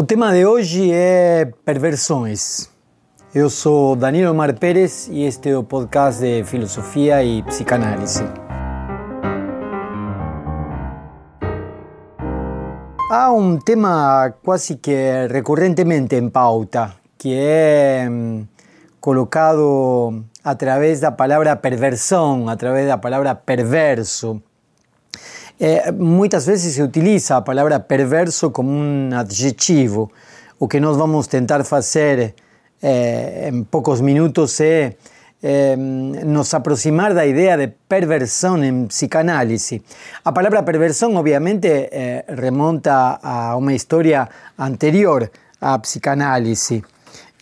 O tema de hoje é perversões. Eu sou Danilo Mar Pérez e este é o podcast de filosofia e psicanálise. Há um tema quase que recorrentemente em pauta, que é hum, colocado a través da palavra perversão, a través da palavra perverso. É, muitas vezes se utiliza a palavra perverso como um adjetivo. O que nós vamos tentar fazer é, em poucos minutos é, nos aproximar da ideia de perversão em psicanálise. A palavra perversão, obviamente, é, remonta a uma história anterior à psicanálise.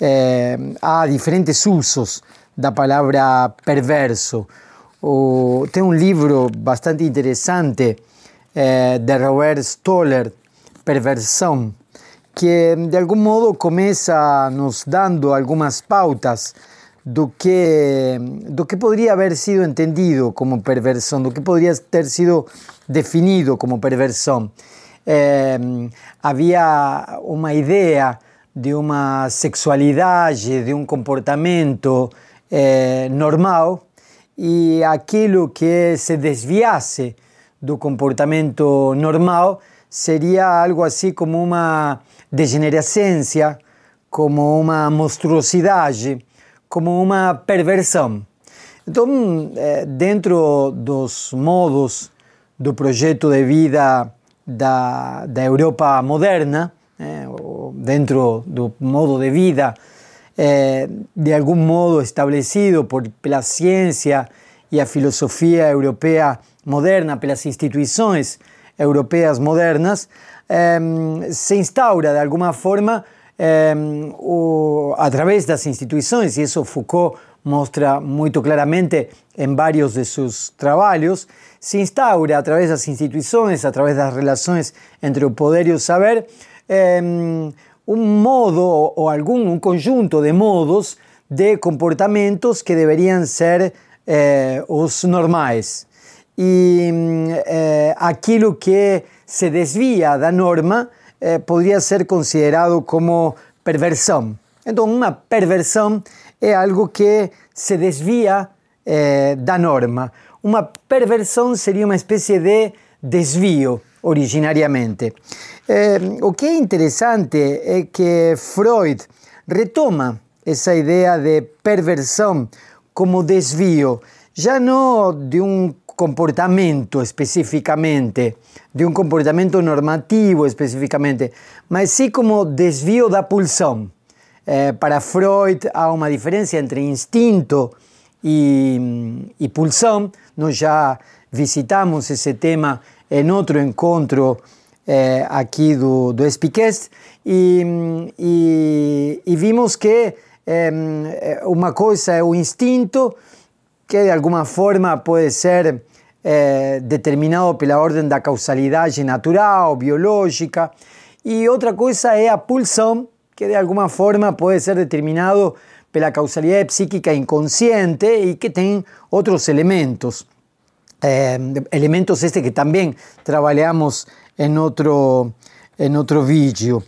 É, há diferentes usos da palavra perverso. O, tem um livro bastante interessante eh, de Robert Stoller, Perversão, que de algum modo começa nos dando algumas pautas do que, do que poderia haver sido entendido como perversão, do que poderia ter sido definido como perversão. Eh, havia uma ideia de uma sexualidade, de um comportamento eh, normal e aquilo que se desviasse do comportamento normal seria algo assim como uma degenerescência, como uma monstruosidade, como uma perversão. Então, eh, dentro dos modos do projeto de vida da, da Europa moderna, eh, dentro do modo de vida eh, de algum modo estabelecido por, pela ciência e a filosofia europeia moderna, pelas instituições europeias modernas, eh, se instaura de alguma forma eh, o, através das instituições, e isso Foucault mostra muito claramente em vários de seus trabalhos, se instaura através das instituições, através das relações entre o poder e o saber, eh, un modo o algún un conjunto de modos de comportamentos que deberían ser eh, os normais. E eh, aquilo que se desvia da norma eh, podría ser considerado como perversão. Então, uma perversão é algo que se desvia eh, da norma. Uma perversão seria uma espécie de desvio originariamente. Eh, o que é interessante é que Freud retoma essa ideia de perversão como desvio, já não de um comportamento especificamente, de um comportamento normativo especificamente, mas sim como desvio da pulsão. Eh, para Freud há uma diferença entre instinto e, e pulsão, nós já visitamos esse tema em outro encontro eh, aqui do, do e, vimos que eh, uma coisa é instinto, que de alguma forma pode ser eh, determinado pela ordem da causalidade natural, biológica, e outra coisa é a pulsão, que de alguma forma pode ser determinado pela causalidade psíquica inconsciente e que tem outros elementos. Eh, elementos este que también trabajamos en otro, en otro vídeo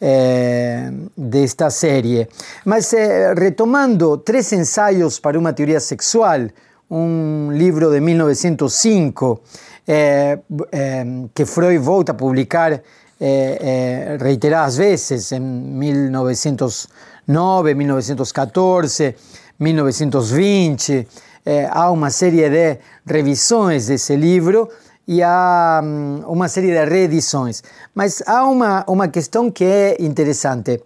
eh, de esta serie. Mas eh, retomando tres ensayos para una teoría sexual, un libro de 1905 que Freud volta a publicar reiteradas veces en 1909, 1914, 1920, eh, há uma série de revisões desse livro e há um, uma série de reedições. Mas há uma, uma questão que é interessante.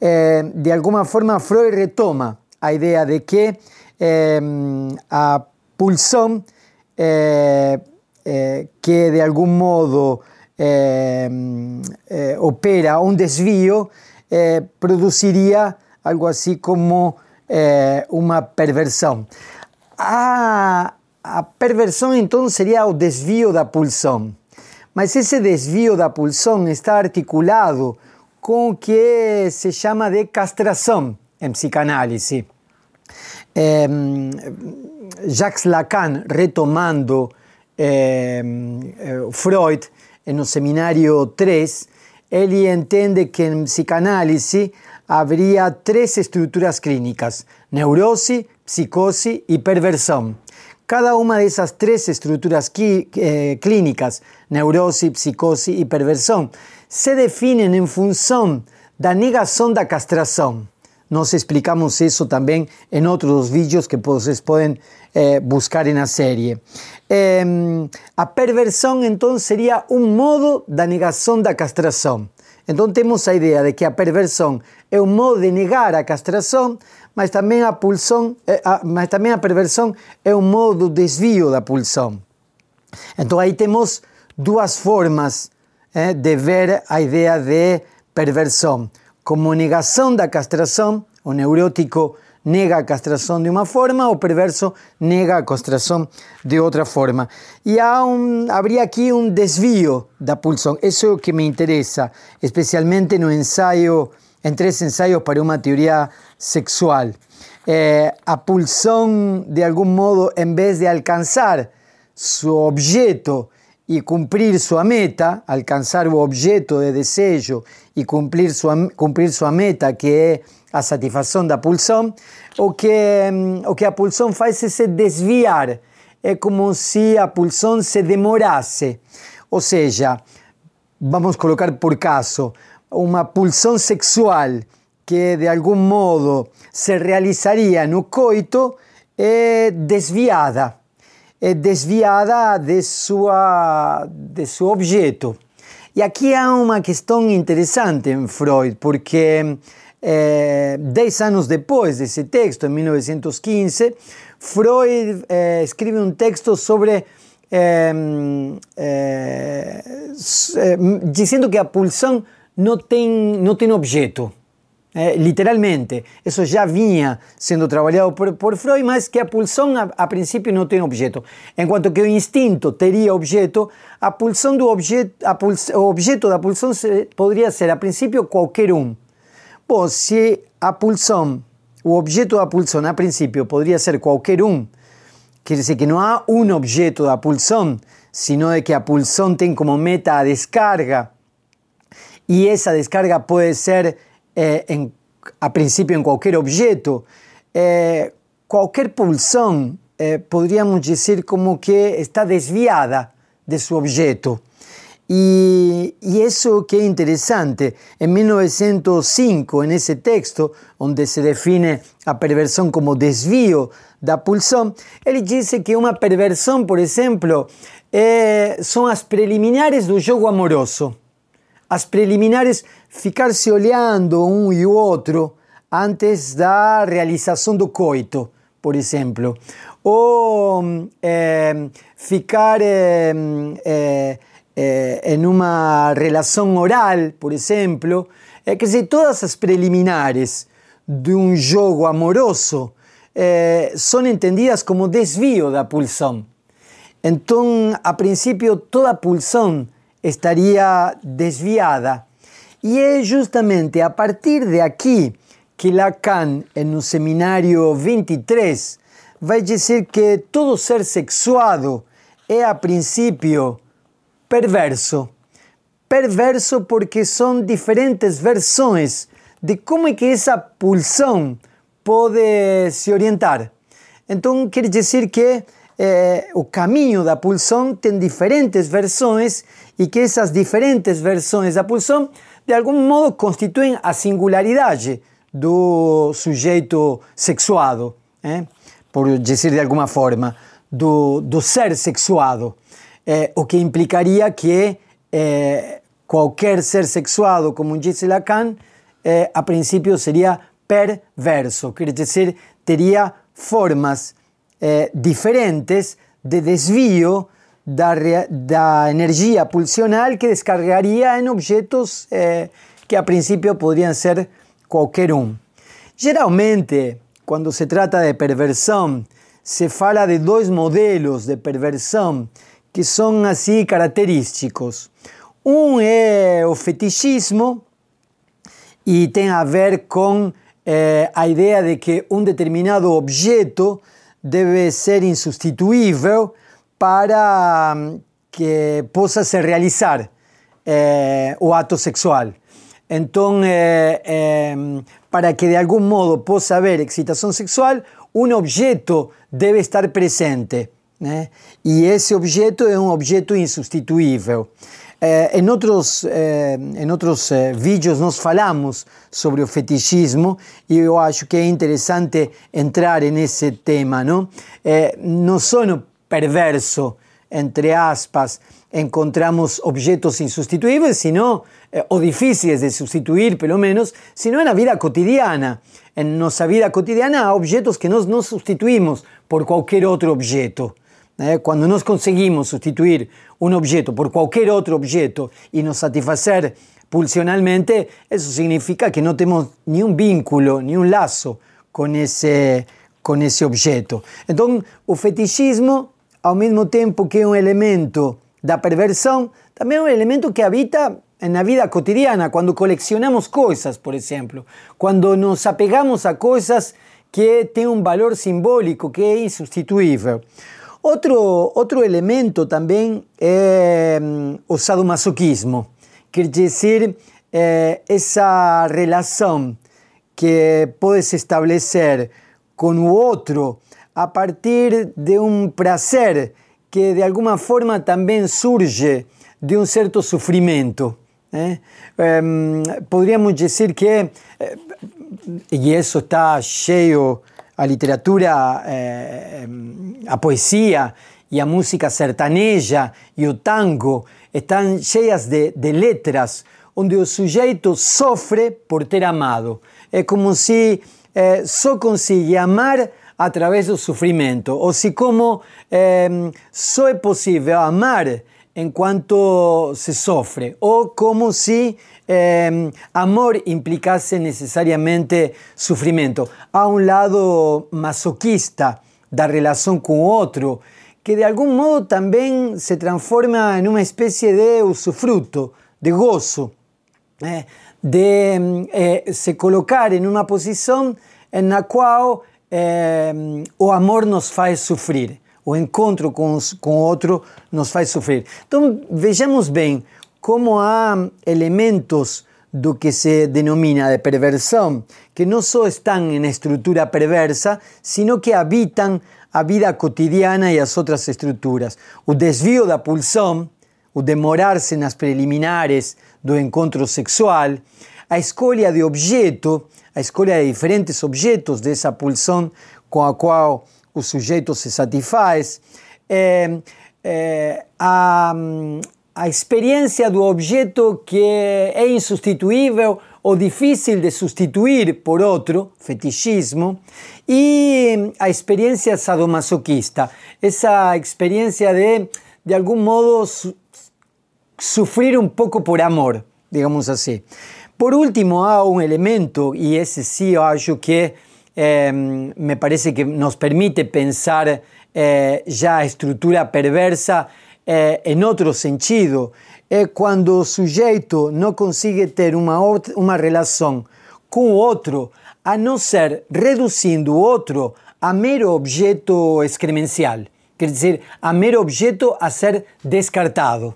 Eh, de alguma forma, Freud retoma a ideia de que eh, a pulsão que de algum modo opera um desvio produziria algo assim como uma perversão. A, a perversão então seria o desvio da pulsão. Mas esse desvio da pulsão está articulado com o que se chama de castração em psicanálise. Eh, Jacques Lacan, retomando eh, Freud, no seminário 3, él entiende que en psicanálisis habría tres estructuras clínicas, neurosis, psicosis y perversión. Cada una de esas tres estructuras eh, clínicas, neurosis, psicosis y perversión, se definen en función da negación da castración. Nos explicamos eso también en otros vídeos que ustedes pueden eh, buscar en la serie. Eh, a perversión entonces sería un modo da negación da castración. Entonces tenemos la idea de que a perversión es un modo de negar a castración, mas también a pulsión, eh, a, mas también a perversión es un modo de desvío da pulsión. Entonces ahí tenemos dos formas eh, de ver la idea de perversión. Como negación da castración, o neurótico nega a de una forma o perverso nega a de otra forma. Y habría aquí un desvío da pulsión. Eso que me interesa, especialmente en, ensayo, en tres ensayos para una teoría sexual. Eh, a de algún modo, en vez de alcanzar su objeto y cumplir su meta, alcanzar el objeto de deseo y cumplir su, cumplir su meta, que es a satisfação da pulsão, o que, o que a pulsão faz é se desviar. É como se a pulsão se demorasse. Ou seja, vamos colocar por caso, uma pulsão sexual que de algum modo se realizaria no coito é desviada. É desviada de, sua, de seu objeto. E aqui há uma questão interessante em Freud, porque eh, dez anos depois desse texto, em 1915, Freud eh, um texto sobre eh, eh, eh, dizendo que a pulsão não tem, não tem objeto. Eh, literalmente, isso já vinha sendo trabalhado por, por Freud, mas que a a, a, princípio não tem objeto. Enquanto que o instinto teria objeto, a pulsão do objeto, puls, o objeto da pulsão se, ser a princípio qualquer um. Bom, se a o objeto da pulsão a princípio poderia ser qualquer um, quer dizer que não há um objeto da pulsão, sino de que a pulsão tem como meta a descarga, e essa descarga pode ser eh, a princípio em qualquer objeto, eh, qualquer pulsão eh, poderíamos dizer como que está desviada de seu objeto. Y, eso que es interesante, en 1905, en ese texto, donde se define a perversión como desvío da pulsión, él dice que una perversión, por ejemplo, son las preliminares del juego amoroso. Las preliminares, ficarse oleando un y otro antes da realización do coito, por ejemplo. O eh, ficar... Eh eh, en una relación oral, por ejemplo, eh, que si todas las preliminares de un juego amoroso eh, son entendidas como desvío de la pulsión. Entonces, a principio, toda pulsión estaría desviada. Y es justamente a partir de aquí que Lacan, en un seminario 23, va a decir que todo ser sexuado es a principio perverso. Perverso porque son diferentes versiones de cómo es que esa pulsión puede se orientar. Entonces quiere decir que eh, o caminho da pulsão tem diferentes versões e que essas diferentes versões da pulsão de algum modo constituem a singularidade do sujeito sexuado, eh? por dizer de alguma forma, do, do ser sexuado. Eh, o que implicaría que eh, cualquier ser sexuado, como dice Lacan, a principio sería perverso, quiere decir, tendría formas diferentes de desvío de la energía pulsional que descargaría en objetos que a principio podrían ser cualquier uno. Generalmente, cuando se trata de perversión, se fala de dos modelos de perversión que son así característicos. Un es el fetichismo y tiene a ver con eh, idea de que un determinado objeto debe ser insustituible para mm, que pueda se realizar eh, o acto sexual. Entonces, eh, para que de algún modo possa haber excitación sexual, un objeto debe estar presente. Y ese objeto es un objeto insustituible. Eh, em outros, eh, em outros eh, vídeos nós falamos sobre o fetichismo e eu acho que é interessante entrar nesse tema. Não, eh, não perverso, entre aspas, encontramos objetos insubstituíveis, sino, eh, o difíceis de substituir, pelo menos, sino na vida cotidiana. En nossa vida cotidiana objetos que nós não substituímos por qualquer outro objeto. Eh, cuando nos conseguimos sustituir un objeto por cualquier otro objeto y nos satisfacer pulsionalmente, eso significa que no tenemos ni un vínculo, ni un lazo con ese, con ese objeto. Entonces, el fetichismo, al mismo tiempo que un elemento da perversión, también es un elemento que habita en la vida cotidiana, cuando coleccionamos cosas, por ejemplo, cuando nos apegamos a cosas que tienen un valor simbólico, que es insustituible. Otro, otro elemento también es mm, el sadomasoquismo, quiere decir eh, esa relación que puedes establecer con otro a partir de un placer que de alguna forma también surge de un cierto sufrimiento. ¿eh? Em, podríamos decir que, eh, y eso está lleno a literatura, eh, a poesía y a música sertaneja y o tango están llenas de, letras donde el sujeto sofre por ter amado. Es como si eh, consigue amar a través del sufrimiento, o si como eh, solo es posible amar en cuanto se sofre, o como si eh, amor implicase necesariamente sufrimiento. A un lado masoquista da relación con otro, que de algún modo también se transforma en una especie de usufruto, de gozo, eh, de eh, se colocar en una posición en la cual o amor nos hace sufrir o encontro com, com outro nos faz sofrer. Então vejamos bem como há elementos do que se denomina de perversão que não só estão em estrutura perversa, sino que habitam a vida cotidiana e as outras estruturas. O desvio da pulsão, o demorar-se nas preliminares do encontro sexual, a escolha de objeto, a escolha de diferentes objetos dessa pulsão com a qual o sujeito se satisfaz, é, é, a, a experiência do objeto que é insubstituível ou difícil de substituir por outro, fetichismo, e a experiência sadomasoquista, essa experiência de, de algum modo, su sofrer um pouco por amor, digamos assim. Por último, há um elemento, e esse sim eu acho que Em, me parece que nos permite pensar eh, ya estructura perversa eh, en otro sentido. Es cuando el sujeto no consigue tener una, una relación con otro, a no ser reduciendo otro a mero objeto excremencial, quiere decir, a mero objeto a ser descartado.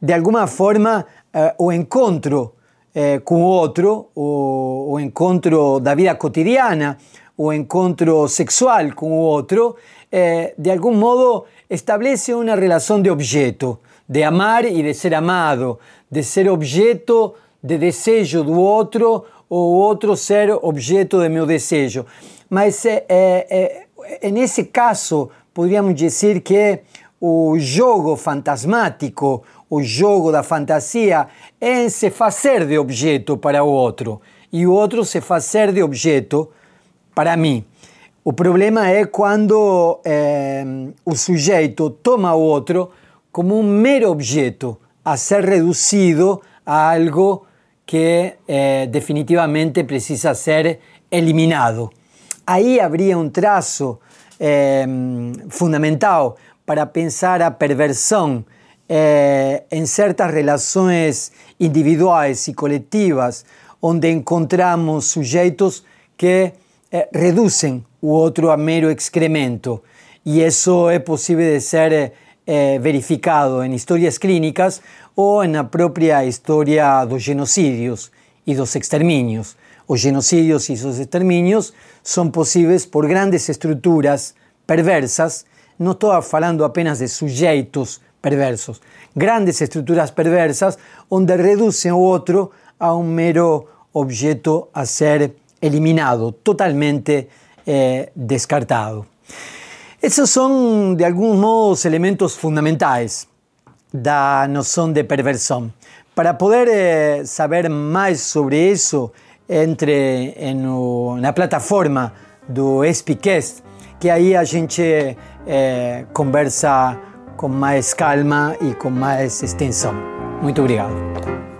De alguna forma, eh, o encontro eh, com outro, o, o encontro da vida cotidiana, o encontro sexual com o outro, eh, de algum modo estabelece uma relação de objeto, de amar e de ser amado, de ser objeto de desejo do outro ou o outro ser objeto de meu desejo. Mas é, é, nesse caso, poderíamos dizer que o jogo fantasmático, o jogo da fantasia é se fazer de objeto para o outro e o se fazer de objeto para mim. O problema é quando eh, o sujeito toma o outro como um mero objeto a ser reduzido a algo que eh, definitivamente precisa ser eliminado. Aí haveria um traço eh, fundamental para pensar a perversão eh, en ciertas relaciones individuales y colectivas, donde encontramos sujetos que eh, reducen u otro a mero excremento. Y eso es posible de ser eh, verificado en historias clínicas ou na própria história dos genocídios e dos extermínios. Os genocídios e os extermínios são possíveis por grandes estruturas perversas, não estou falando apenas de sujeitos perversos, grandes estruturas perversas onde reduzem o outro a um mero objeto a ser eliminado, totalmente eh, descartado. Esses são, de alguns modos, elementos fundamentais da noção de perversão. Para poder eh, saber mais sobre isso, entre no, na plataforma do SPCast, que aí a gente eh, conversa com mais calma e com mais extensão. Muito obrigado.